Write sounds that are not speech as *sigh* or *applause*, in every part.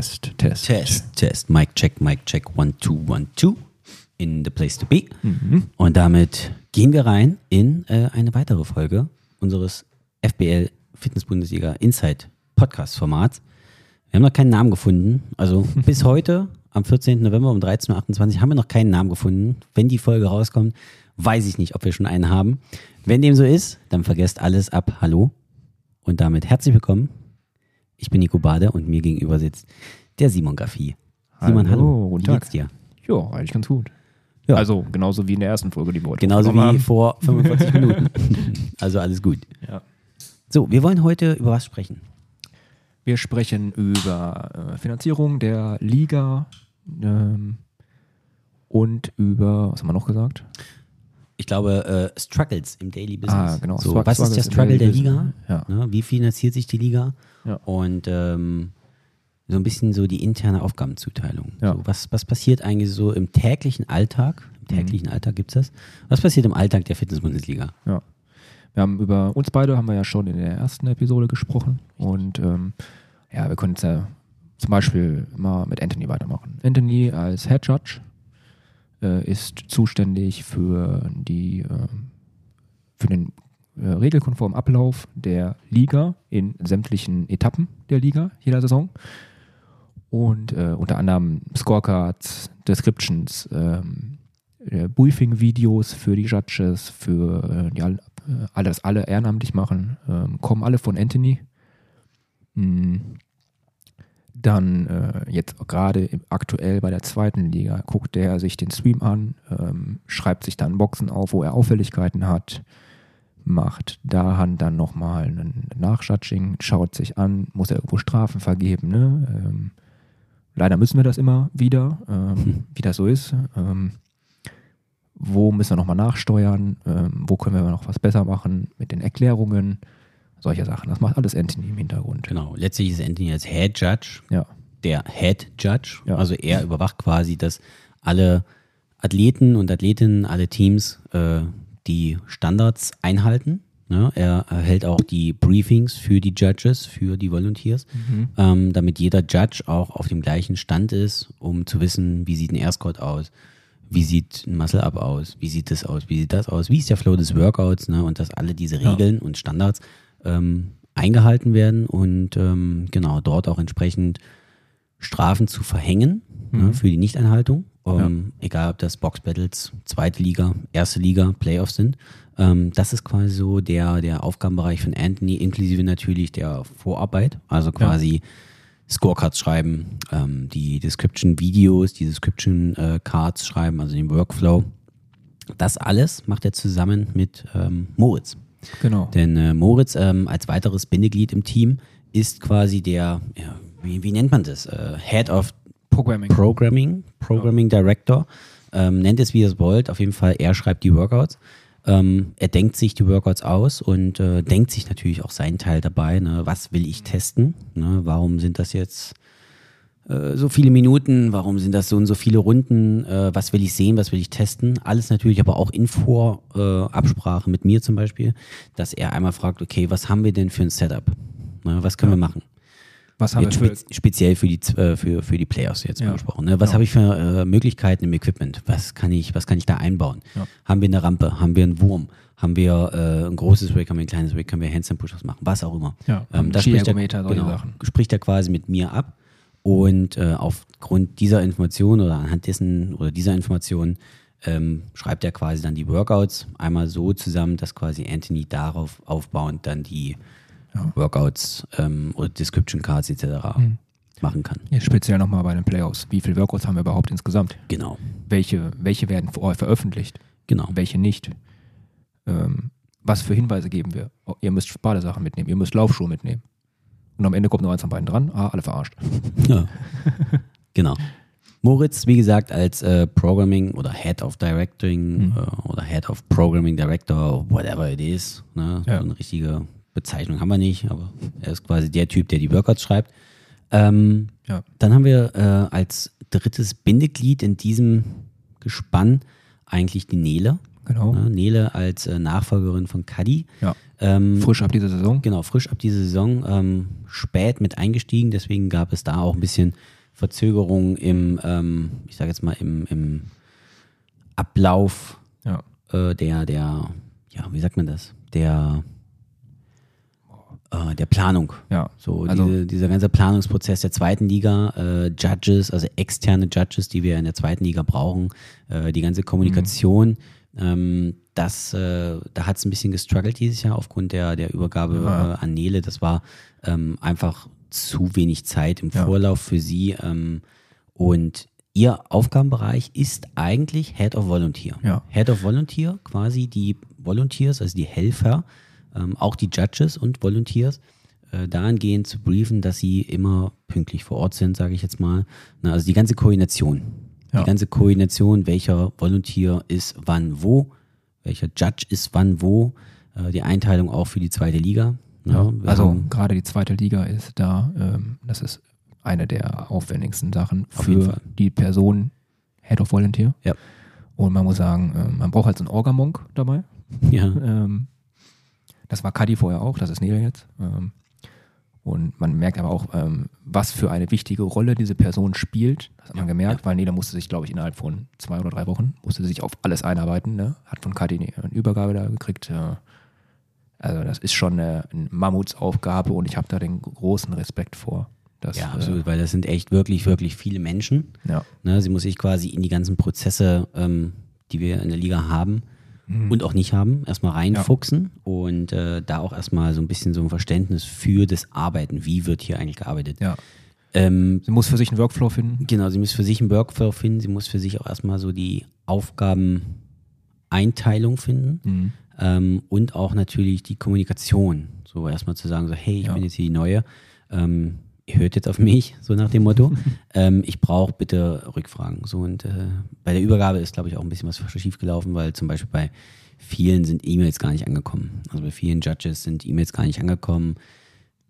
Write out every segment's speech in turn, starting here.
Test, Test. Test, Test. Mic check, Mic check. One, two, one, two. In the place to be. Mhm. Und damit gehen wir rein in äh, eine weitere Folge unseres FBL Fitness Bundesliga Inside Podcast Formats. Wir haben noch keinen Namen gefunden. Also *laughs* bis heute, am 14. November um 13.28 Uhr, haben wir noch keinen Namen gefunden. Wenn die Folge rauskommt, weiß ich nicht, ob wir schon einen haben. Wenn dem so ist, dann vergesst alles ab. Hallo. Und damit herzlich willkommen. Ich bin Nico Bade und mir gegenüber sitzt der Simon Gaffi. Simon, hallo. Hallo, guten Wie Tag. geht's dir? Ja, eigentlich ganz gut. Ja. Also genauso wie in der ersten Folge, die wir heute Genauso wie vor *laughs* 45 Minuten. *laughs* Also alles gut. haben. Ja. So, wir wollen heute über was sprechen. Wir sprechen über äh, Finanzierung der Liga ähm, und über, was haben wir noch gesagt? Ich glaube, äh, Struggles im Daily Business. Ah, genau. So, was ist der Struggle der Liga? Ja. Ne, wie finanziert sich die Liga? Ja. Und ähm, so ein bisschen so die interne Aufgabenzuteilung. Ja. So, was, was passiert eigentlich so im täglichen Alltag? Im täglichen Mhm. Alltag gibt es das. Was passiert im Alltag der Fitness-Bundesliga? Ja. Wir haben über uns beide haben wir ja schon in der ersten Episode gesprochen. Und ähm, ja, wir können jetzt ja zum Beispiel mal mit Anthony weitermachen. Anthony als Head Judge ist zuständig für die ähm, für den äh, regelkonformen Ablauf der Liga in sämtlichen Etappen der Liga jeder Saison. Und äh, unter anderem Scorecards, Descriptions, ähm, äh, Briefing-Videos für die Judges, für äh, die all, äh, alles alle ehrenamtlich machen, ähm, kommen alle von Anthony. Mm. Dann äh, jetzt gerade im- aktuell bei der zweiten Liga guckt er sich den Stream an, ähm, schreibt sich dann Boxen auf, wo er Auffälligkeiten hat, macht da dann nochmal ein Nachjudging, schaut sich an, muss er irgendwo Strafen vergeben. Ne? Ähm, leider müssen wir das immer wieder, ähm, wie das so ist. Ähm, wo müssen wir nochmal nachsteuern, ähm, wo können wir noch was besser machen mit den Erklärungen, solche Sachen. Das macht alles Anthony im Hintergrund. Genau. Letztlich ist Anthony als Head Judge Ja, der Head Judge. Ja. Also er überwacht quasi, dass alle Athleten und Athletinnen, alle Teams äh, die Standards einhalten. Ne? Er erhält auch die Briefings für die Judges, für die Volunteers, ähm, damit jeder Judge auch auf dem gleichen Stand ist, um zu wissen, wie sieht ein Airscot aus, wie sieht ein Muscle-Up aus, wie sieht das aus, wie sieht das aus, wie ist der Flow des Workouts ne? und dass alle diese Ja. Regeln und Standards ähm, eingehalten werden und ähm, genau dort auch entsprechend Strafen zu verhängen ne, für die Nichteinhaltung. Ähm, Egal, ob das Box Battles, zweite Liga, erste Liga, Playoffs sind. Ähm, das ist quasi so der, der Aufgabenbereich von Anthony, inklusive natürlich der Vorarbeit, also quasi Scorecards schreiben, ähm, die Description-Videos, die Description-Cards schreiben, also den Workflow. Das alles macht er zusammen mit ähm, Moritz. Genau. Denn äh, Moritz ähm, als weiteres Bindeglied im Team ist quasi der, ja, wie, wie nennt man das? Äh, Head of Programming. Programming, Programming Director. Ähm, nennt es wie ihr es wollt. Auf jeden Fall, er schreibt die Workouts. Ähm, er denkt sich die Workouts aus und äh, denkt sich natürlich auch seinen Teil dabei. Ne? Was will ich testen? Ne? Warum sind das jetzt äh, so viele Minuten? Warum sind das so und so viele Runden? Äh, was will ich sehen? Was will ich testen? Alles natürlich aber auch in Vorabsprache äh, mit mir zum Beispiel, dass er einmal fragt, okay, was haben wir denn für ein Setup? Ne? Was können wir machen? Was haben wir für, spez speziell für die, äh, für, für die Playoffs jetzt Ja. mal gesprochen. Ne? Was Ja. habe ich für äh, Möglichkeiten im Equipment? Was kann ich, was kann ich da einbauen? Ja. Haben wir eine Rampe? Haben wir einen Wurm? Haben wir äh, ein großes Rig? Haben wir ein kleines Rig? Können wir Handstand Push-Ups machen? Was auch immer. Ja, ähm, das spricht er, genau, spricht er quasi mit mir ab. Und äh, aufgrund dieser Information oder anhand dessen oder dieser Information ähm, schreibt er quasi dann die Workouts einmal so zusammen, dass quasi Anthony darauf aufbauend dann die Workouts ähm, oder Description Cards etc. Hm. machen kann. Jetzt speziell nochmal bei den Playoffs. Wie viele Workouts haben wir überhaupt insgesamt? Genau, Welche, welche werden vor- veröffentlicht? genau. Welche nicht? Ähm, was für Hinweise geben wir? Oh, ihr müsst Badesachen mitnehmen, ihr müsst Laufschuhe mitnehmen. Und am Ende kommt nur eins von beiden dran. Ah, alle verarscht. Ja. genau. Moritz, wie gesagt, als äh, Programming oder Head of Directing Mhm. äh, oder Head of Programming Director, whatever it is. Ne? Ja. So eine richtige Bezeichnung haben wir nicht, aber er ist quasi der Typ, der die Workouts schreibt. Ähm, Ja. Dann haben wir äh, als drittes Bindeglied in diesem Gespann eigentlich die Nele. Genau. Ne? Nele als äh, Nachfolgerin von Cuddy. Ja. Ähm, Frisch ab dieser Saison. Genau, frisch ab dieser Saison, ähm, spät mit eingestiegen, deswegen gab es da auch ein bisschen Verzögerung im, ähm, ich sage jetzt mal, im, im Ablauf Ja. äh, der, der, ja, wie sagt man das? Der, äh, der Planung. Ja. So, Also- diese, dieser ganze Planungsprozess der zweiten Liga, äh, Judges, also externe Judges, die wir in der zweiten Liga brauchen, äh, die ganze Kommunikation, ähm, das, äh, da hat es ein bisschen gestruggelt dieses Jahr aufgrund der, der Übergabe Ja. äh, an Nele. Das war ähm, einfach zu wenig Zeit im Ja. Vorlauf für sie. Ähm, und ihr Aufgabenbereich ist eigentlich Head of Volunteer. Ja. Head of Volunteer, quasi die Volunteers, also die Helfer, ähm, auch die Judges und Volunteers, äh, dahingehend zu briefen, dass sie immer pünktlich vor Ort sind, sage ich jetzt mal. Na, also die ganze Koordination. Ja. Die ganze Koordination, welcher Volunteer ist wann wo, welcher Judge ist wann wo, äh, die Einteilung auch für die zweite Liga. Ja, wir Also gerade die zweite Liga ist da, ähm, das ist eine der aufwendigsten Sachen für die Person Head of Volunteer. Ja. Und man muss sagen, ähm, man braucht halt so einen Orgamonk dabei. ja, Ähm, das war Kadi vorher auch, das ist Nele jetzt. Ähm, und man merkt aber auch, ähm, was für eine wichtige Rolle diese Person spielt. Das hat man Ja, gemerkt, weil Nele musste sich, glaube ich, innerhalb von zwei oder drei Wochen, musste sich auf alles einarbeiten. Ne? Hat von Kadi eine Übergabe da gekriegt. Äh, also das ist schon eine, eine Mammutsaufgabe und ich habe da den großen Respekt vor. Dass, ja, äh, absolut, weil das sind echt wirklich, wirklich viele Menschen. ja. Ne, sie muss sich quasi in die ganzen Prozesse, ähm, die wir in der Liga haben und auch nicht haben, erstmal reinfuchsen und äh, da auch erstmal so ein bisschen so ein Verständnis für das Arbeiten. Wie wird hier eigentlich gearbeitet? ja. Ähm, Sie muss für sich einen Workflow finden. genau, sie muss für sich einen Workflow finden, sie muss für sich auch erstmal so die Aufgabeneinteilung finden Mhm. ähm, und auch natürlich die Kommunikation. So erstmal zu sagen, so, hey, ich Ja. bin jetzt hier die Neue, ähm, ihr hört jetzt auf mich, so nach dem Motto. *laughs* ähm, ich brauche bitte Rückfragen. So und äh, bei der Übergabe ist, glaube ich, auch ein bisschen was schief gelaufen, weil zum Beispiel bei vielen sind E-Mails gar nicht angekommen. Also bei vielen Judges sind E-Mails gar nicht angekommen,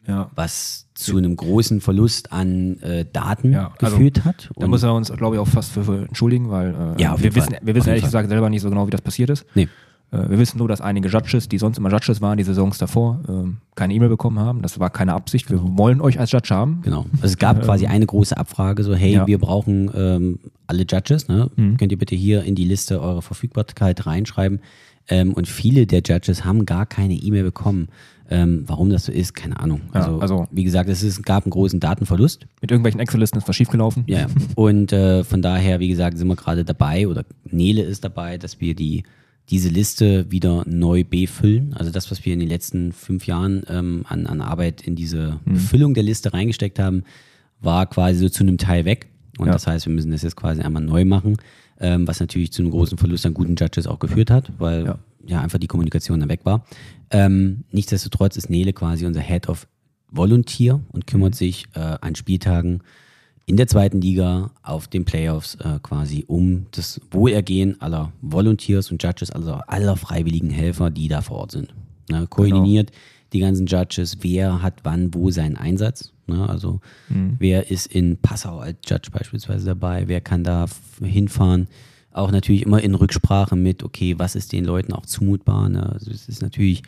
Ja. was zu einem großen Verlust an äh, Daten Ja, also geführt hat. Da muss er uns, glaube ich, auch fast für, für entschuldigen, weil äh, Ja, wir wissen, Fall. wir wissen ehrlich Fall. gesagt selber nicht so genau, wie das passiert ist. Nee. Äh, wir wissen nur, dass einige Judges, die sonst immer Judges waren, die Saisons davor, ähm, keine E-Mail bekommen haben. Das war keine Absicht. Wir wollen euch als Judge haben. Genau. Also es gab quasi eine große Abfrage, so hey, Ja. wir brauchen ähm, alle Judges, ne? Mhm. Könnt ihr bitte hier in die Liste eure Verfügbarkeit reinschreiben. Ähm, und viele der Judges haben gar keine E-Mail bekommen. Ähm, warum das so ist, keine Ahnung. Ja, Also, also- wie gesagt, es ist, gab einen großen Datenverlust. Mit irgendwelchen Excel-Listen ist was schiefgelaufen. Ja. *laughs* und äh, von daher, wie gesagt, sind wir gerade dabei oder Nele ist dabei, dass wir die diese Liste wieder neu befüllen. Also das, was wir in den letzten fünf Jahren ähm, an, an Arbeit in diese Mhm. Befüllung der Liste reingesteckt haben, war quasi so zu einem Teil weg. Und Ja. das heißt, wir müssen das jetzt quasi einmal neu machen, ähm, was natürlich zu einem großen Verlust an guten Judges auch geführt hat, weil ja, Ja. einfach die Kommunikation dann weg war. Ähm, nichtsdestotrotz ist Nele quasi unser Head of Volunteer und kümmert sich äh, an Spieltagen in der zweiten Liga auf den Playoffs äh, quasi um das Wohlergehen aller Volunteers und Judges, also aller freiwilligen Helfer, die da vor Ort sind. Ne, koordiniert die ganzen Judges, wer hat wann wo seinen Einsatz. Ne, also wer ist in Passau als Judge beispielsweise dabei, wer kann da hinfahren. Auch natürlich immer in Rücksprache mit, okay, was ist den Leuten auch zumutbar. Ne? Also es ist natürlich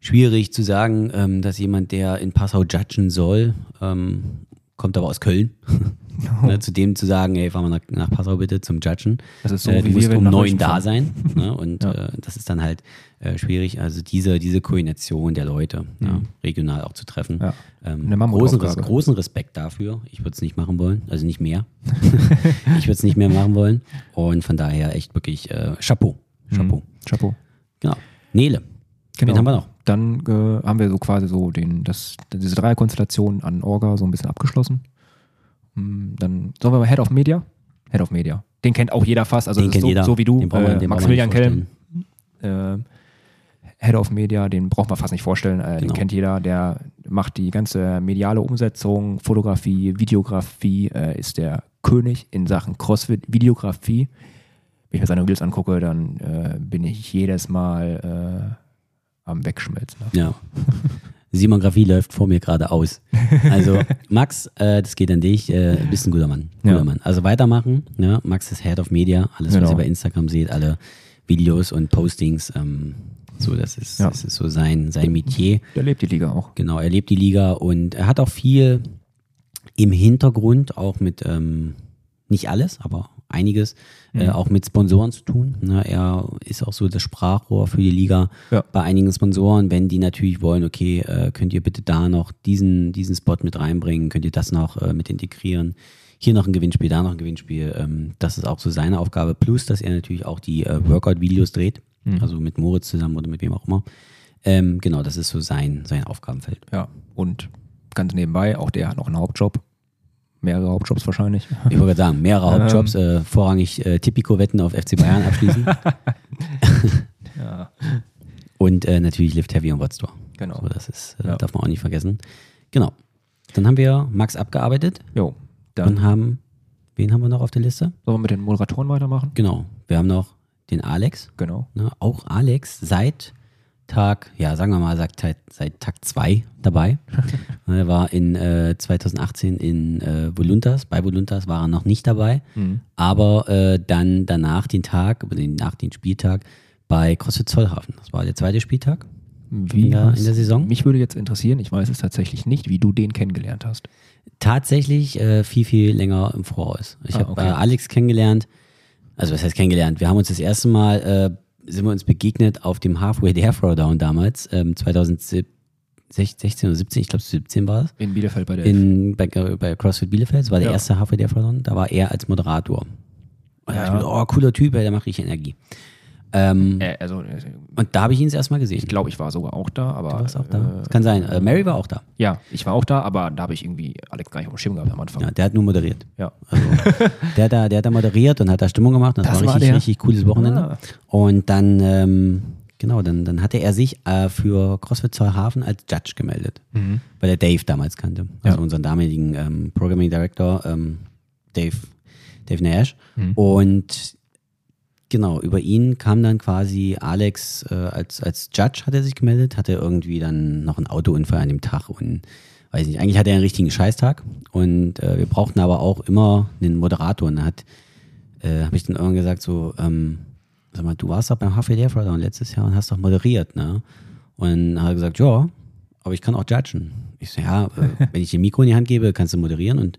schwierig zu sagen, ähm, dass jemand, der in Passau judgen soll, ähm, kommt aber aus Köln. *laughs* ne, zu dem zu sagen, hey, fahr mal nach, nach Passau bitte zum Judgen. Das ist so, äh, du musst wir um neun da fahren. sein. Ne? *laughs* Und Ja. äh, das ist dann halt äh, schwierig. Also diese, diese Koordination der Leute ja, regional auch zu treffen. Mhm. Ja. Ähm, großen. Res großen Respekt dafür. Ich würde es nicht machen wollen, also nicht mehr. *laughs* ich würde es nicht mehr machen wollen. Und von daher echt wirklich äh, Chapeau. Chapeau. Chapeau. Genau. Nele. Genau. Wen haben wir noch? Dann äh, haben wir so quasi so den, das, diese Dreierkonstellation an Orga so ein bisschen abgeschlossen. Hm, Dann sollen wir mal Head of Media. Head of Media. Den kennt auch jeder fast. Also Den kennt so, jeder. so wie du, Den wir- äh, den Maximilian Kelm, äh, Head of Media, den braucht man fast nicht vorstellen. Äh, Den Genau. kennt jeder. Der macht die ganze mediale Umsetzung, Fotografie, Videografie, äh, ist der König in Sachen CrossFit, Videografie. Wenn ich mir seine Reels angucke, dann äh, bin ich jedes Mal äh, am Wegschmelzen. Ne? *laughs* Ja. Simografie läuft vor mir gerade aus. Also *laughs* Max, äh, das geht an dich, äh, bist ein guter Mann. Guter Ja. Mann. Also weitermachen. Ja. Max ist Head of Media. Alles, was Genau. ihr bei Instagram seht, alle Videos und Postings. Ähm, so, das ist, Ja. das ist so sein, sein Metier. Der lebt die Liga auch. Genau, er lebt die Liga und er hat auch viel im Hintergrund, auch mit, ähm, nicht alles, aber einiges, äh, auch mit Sponsoren zu tun. Ne, er ist auch so das Sprachrohr für die Liga Ja. bei einigen Sponsoren, wenn die natürlich wollen, okay, äh, könnt ihr bitte da noch diesen, diesen Spot mit reinbringen, könnt ihr das noch äh, mit integrieren. Hier noch ein Gewinnspiel, da noch ein Gewinnspiel. Ähm, das ist auch so seine Aufgabe. Plus, dass er natürlich auch die äh, Workout-Videos dreht, also mit Moritz zusammen oder mit wem auch immer. Ähm, genau, das ist so sein, sein Aufgabenfeld. Ja. Und ganz nebenbei, auch der hat noch einen Hauptjob. Mehrere Hauptjobs wahrscheinlich. Ich wollte sagen, mehrere Hauptjobs, äh, vorrangig äh, Tipico-Wetten auf FC Bayern abschließen *laughs* Ja. und äh, natürlich Lift Heavy und Watstore. Genau. So, das ist, äh, Ja. darf man auch nicht vergessen. Genau. Dann haben wir Max abgearbeitet Jo. Dann und haben, wen haben wir noch auf der Liste? sollen wir mit den Moderatoren weitermachen? Genau, wir haben noch den Alex. Genau. Ne? Auch Alex seit Tag, ja, sagen wir mal, seit, seit Tag zwei dabei. *laughs* er war in äh, 2018 in äh, Voluntas, bei Voluntas war er noch nicht dabei, Mhm. aber äh, dann danach den Tag, den, nach den Spieltag bei CrossFit Zollhafen. Das war der zweite Spieltag. Wie In der- in der Saison? Mich würde jetzt interessieren, ich weiß es tatsächlich nicht, wie du den kennengelernt hast. Tatsächlich äh, viel, viel länger im Voraus. Ich Ah, habe okay. äh, Alex kennengelernt, also was heißt kennengelernt? Wir haben uns das erste Mal, äh, sind wir uns begegnet auf dem Halfway Dare Throwdown damals, ähm, 2016 oder 17, ich glaube 17 war es, In Bielefeld bei der in, bei, bei CrossFit Bielefeld, das war der Ja. erste Halfway Dare Throwdown, da war er als Moderator. Und da Ja. dachte ich mir, oh, cooler Typ, ey, der macht richtig Energie. Ähm, äh, also äh, und da habe ich ihn das erste Mal gesehen. ich glaube, ich war sogar auch da, aber Du warst auch da. Äh, Das kann sein. Äh, Mary war auch da. ja, ich war auch da, aber da habe ich irgendwie Alex gar nicht auf dem Schirm gehabt am Anfang. Ja, der hat nur moderiert. Ja. Also, *laughs* der, hat da, der hat da moderiert und hat da Stimmung gemacht. Das, Das war war richtig, der? richtig cooles Wochenende. Ah. Und dann, ähm, genau, dann, dann hatte er sich äh, für CrossFit Zollhafen als Judge gemeldet, Mhm. weil er Dave damals kannte. Also Ja. unseren damaligen ähm, Programming Director, ähm, Dave, Dave Nash. Mhm. Und genau, über ihn kam dann quasi Alex äh, als, als Judge hat er sich gemeldet, hatte irgendwie dann noch einen Autounfall an dem Tag und weiß nicht, eigentlich hatte er einen richtigen Scheißtag und äh, wir brauchten aber auch immer einen Moderator und da hat, äh, habe ich dann irgendwann gesagt so, ähm, sag mal, du warst doch beim HFD Throwdown letztes Jahr und hast doch moderiert, ne? Und dann hat er gesagt, ja, aber ich kann auch judgen. Ich so, ja, äh, *laughs* wenn ich dir Mikro in die Hand gebe, kannst du moderieren und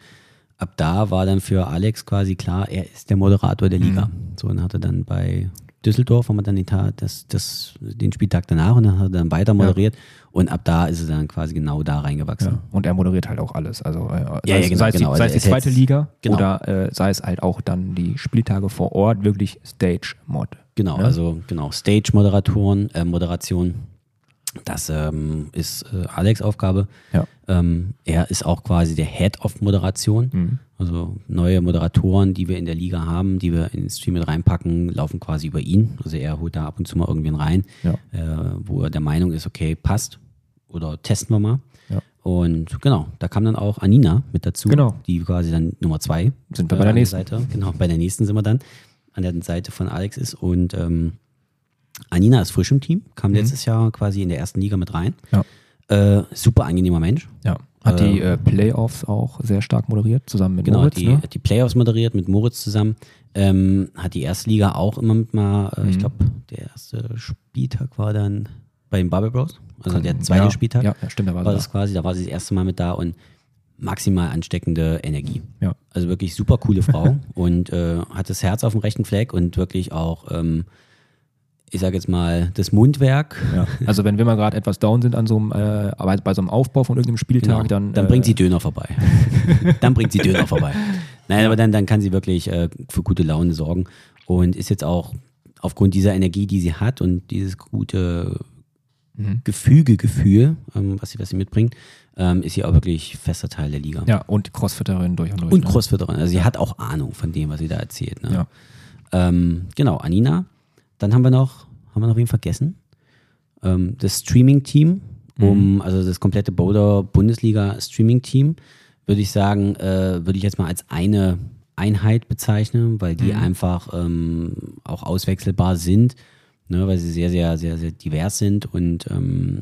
ab da war dann für Alex quasi klar, er ist der Moderator der Liga. So, und hatte dann bei Düsseldorf haben wir dann den, Tag, das, das, den Spieltag danach und dann hat er dann weiter moderiert und ab da ist er dann quasi genau da reingewachsen. Ja. Und er moderiert halt auch alles. Also äh, sei, ja, es, genau, sei es die, genau. sei es die Also er ist zweite Liga genau. oder äh, sei es halt auch dann die Spieltage vor Ort, wirklich Stage-Mod. Genau, Ne? also genau, Stage-Moderatoren, äh, Moderation, das ähm, ist äh, Alex Aufgabe. Ja. Ähm, er ist auch quasi der Head of Moderation. Mhm. Also neue Moderatoren, die wir in der Liga haben, die wir in den Stream mit reinpacken, laufen quasi über ihn. Also er holt da ab und zu mal irgendwen rein, Ja. äh, wo er der Meinung ist, okay, passt oder testen wir mal. Ja. Und genau, da kam dann auch Anina mit dazu, Genau. die quasi dann Nummer zwei Sind wir bei der nächsten. Seite. Genau, bei der nächsten sind wir dann an der Seite von Alex ist und ähm, Anina ist frisch im Team, kam letztes Jahr quasi in der ersten Liga mit rein. Mhm. Ja. Äh, super angenehmer Mensch. Ja. Hat die äh, Playoffs auch sehr stark moderiert, zusammen mit Genau, Moritz. die, ne? hat die Playoffs moderiert mit Moritz zusammen. Ähm, hat die erste Liga auch immer mit mal, äh, Mhm. ich glaube, der erste Spieltag war dann bei den Bubble Bros. Also der zweite ja, Spieltag Ja, stimmt, da war, war sie das quasi, da war sie das erste Mal mit da und maximal ansteckende Energie. Ja. Also wirklich super coole Frau *laughs* und äh, hat das Herz auf dem rechten Fleck und wirklich auch, ähm, ich sage jetzt mal, das Mundwerk. Ja. *laughs* Also wenn wir mal gerade etwas down sind an so einem, äh, aber bei so einem Aufbau von irgendeinem Spieltag, dann, dann äh, bringt sie Döner vorbei. *laughs* dann bringt sie Döner vorbei. Nein, aber dann, dann kann sie wirklich äh, für gute Laune sorgen und ist jetzt auch aufgrund dieser Energie, die sie hat und dieses gute Mhm. Gefüge-Gefühl, ähm, was, sie, was sie mitbringt, ähm, ist sie auch wirklich fester Teil der Liga. Ja, und Crossfitterin durch und durch. Und ne? Crossfitterin. Also sie hat auch Ahnung von dem, was sie da erzählt. Ne? Ja. Ähm, genau, Anina. Dann haben wir noch, haben wir noch wen vergessen? Ähm, das Streaming-Team, um, also das komplette Boulder Bundesliga Streaming-Team, würde ich sagen, äh, würde ich jetzt mal als eine Einheit bezeichnen, weil die einfach ähm, auch auswechselbar sind, ne, weil sie sehr, sehr, sehr, sehr divers sind und ähm,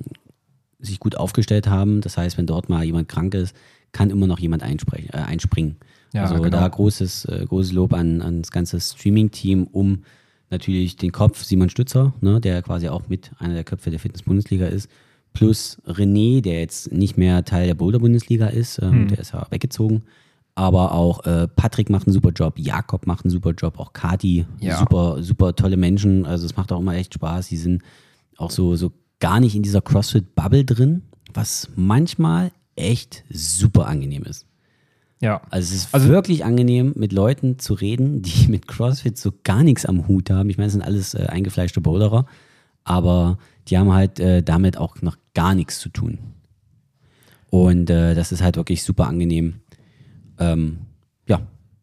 sich gut aufgestellt haben. Das heißt, wenn dort mal jemand krank ist, kann immer noch jemand äh, einspringen. Ja, also genau. da großes, äh, großes Lob an, an das ganze Streaming-Team, um natürlich den Kopf Simon Stützer, ne, der quasi auch mit einer der Köpfe der Fitness-Bundesliga ist, plus René, der jetzt nicht mehr Teil der Boulder-Bundesliga ist, ähm, Hm. der ist ja weggezogen. Aber auch äh, Patrick macht einen super Job, Jakob macht einen super Job, auch Kati, Ja. super, super tolle Menschen. Also es macht auch immer echt Spaß. Die sind auch so, so gar nicht in dieser CrossFit-Bubble drin, was manchmal echt super angenehm ist. Ja. Also es ist Also- wirklich angenehm, mit Leuten zu reden, *laughs* die mit CrossFit so gar nichts am Hut haben. Ich meine, es sind alles äh, eingefleischte Boulderer, aber die haben halt äh, damit auch noch gar nichts zu tun. Und äh, das ist halt wirklich super angenehm. Ähm, ja,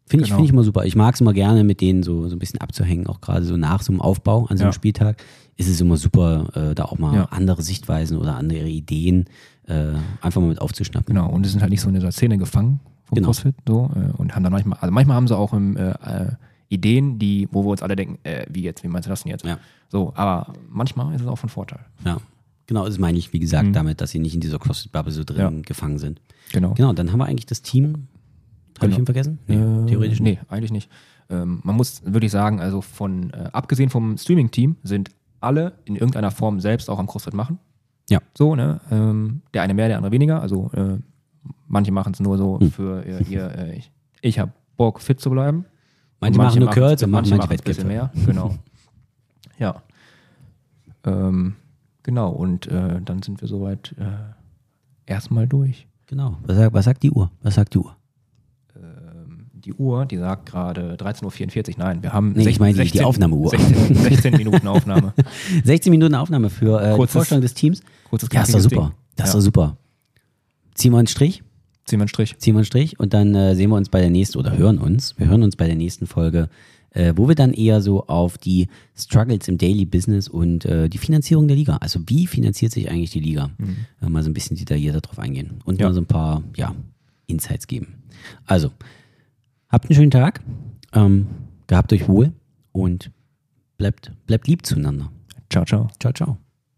finde ich, Genau. finde ich immer super. Ich mag es immer gerne, mit denen so, so ein bisschen abzuhängen, auch gerade so nach so einem Aufbau an so einem Ja. Spieltag. Ist es immer super, äh, da auch mal Ja. andere Sichtweisen oder andere Ideen äh, einfach mal mit aufzuschnappen. Genau, und die sind halt nicht so in dieser Szene gefangen vom Genau. CrossFit so äh, und haben dann manchmal, also manchmal haben sie auch im, äh, äh, Ideen, die, wo wir uns alle denken, äh, wie jetzt, wie meinst du das denn jetzt? Ja. So, aber manchmal ist es auch von Vorteil. Ja, genau, das meine ich, wie gesagt, damit, dass sie nicht in dieser CrossFit-Bubble so drin Mhm. Ja. gefangen sind. Genau. Genau, dann haben wir eigentlich das Team. Habe ich Genau. ihn vergessen? Äh, theoretisch Nee, eigentlich nicht. Ähm, man muss wirklich sagen, also von, äh, abgesehen vom Streaming-Team, sind alle in irgendeiner Form selbst auch am CrossFit machen. Ja. So, ne? Ähm, der eine mehr, der andere weniger. Also äh, manche machen es nur so Hm. für äh, ihr, äh, ich, ich habe Bock, fit zu bleiben. Manche machen nur Curls und manche manche machen ein bisschen mehr. Genau. *laughs* ja. Ähm, genau, und äh, dann sind wir soweit äh, erstmal durch. Genau. Was sagt, was sagt die Uhr? Was sagt die Uhr? Die Uhr, die sagt gerade 13.44 Uhr. Nein, wir haben Nee, ich meine die- die Aufnahmeuhr. 16, 16 Minuten Aufnahme. *laughs* 16 Minuten Aufnahme für äh, die Kurzes- Vorstellung des Teams. kurzes, Ja, ist doch super. Ding. Das ist Ja. doch super. Ziehen wir einen Strich, Ziehen wir einen Strich. ziehen wir einen Strich und dann äh, sehen wir uns bei der nächsten oder hören uns. Wir hören uns bei der nächsten Folge, äh, wo wir dann eher so auf die Struggles im Daily Business und äh, die Finanzierung der Liga. Also wie finanziert sich eigentlich die Liga? Äh, mal so ein bisschen detaillierter drauf eingehen und Ja. mal so ein paar ja, Insights geben. Also, habt einen schönen Tag, ähm, gehabt euch wohl und bleibt, bleibt lieb zueinander. Ciao, ciao. Ciao, ciao.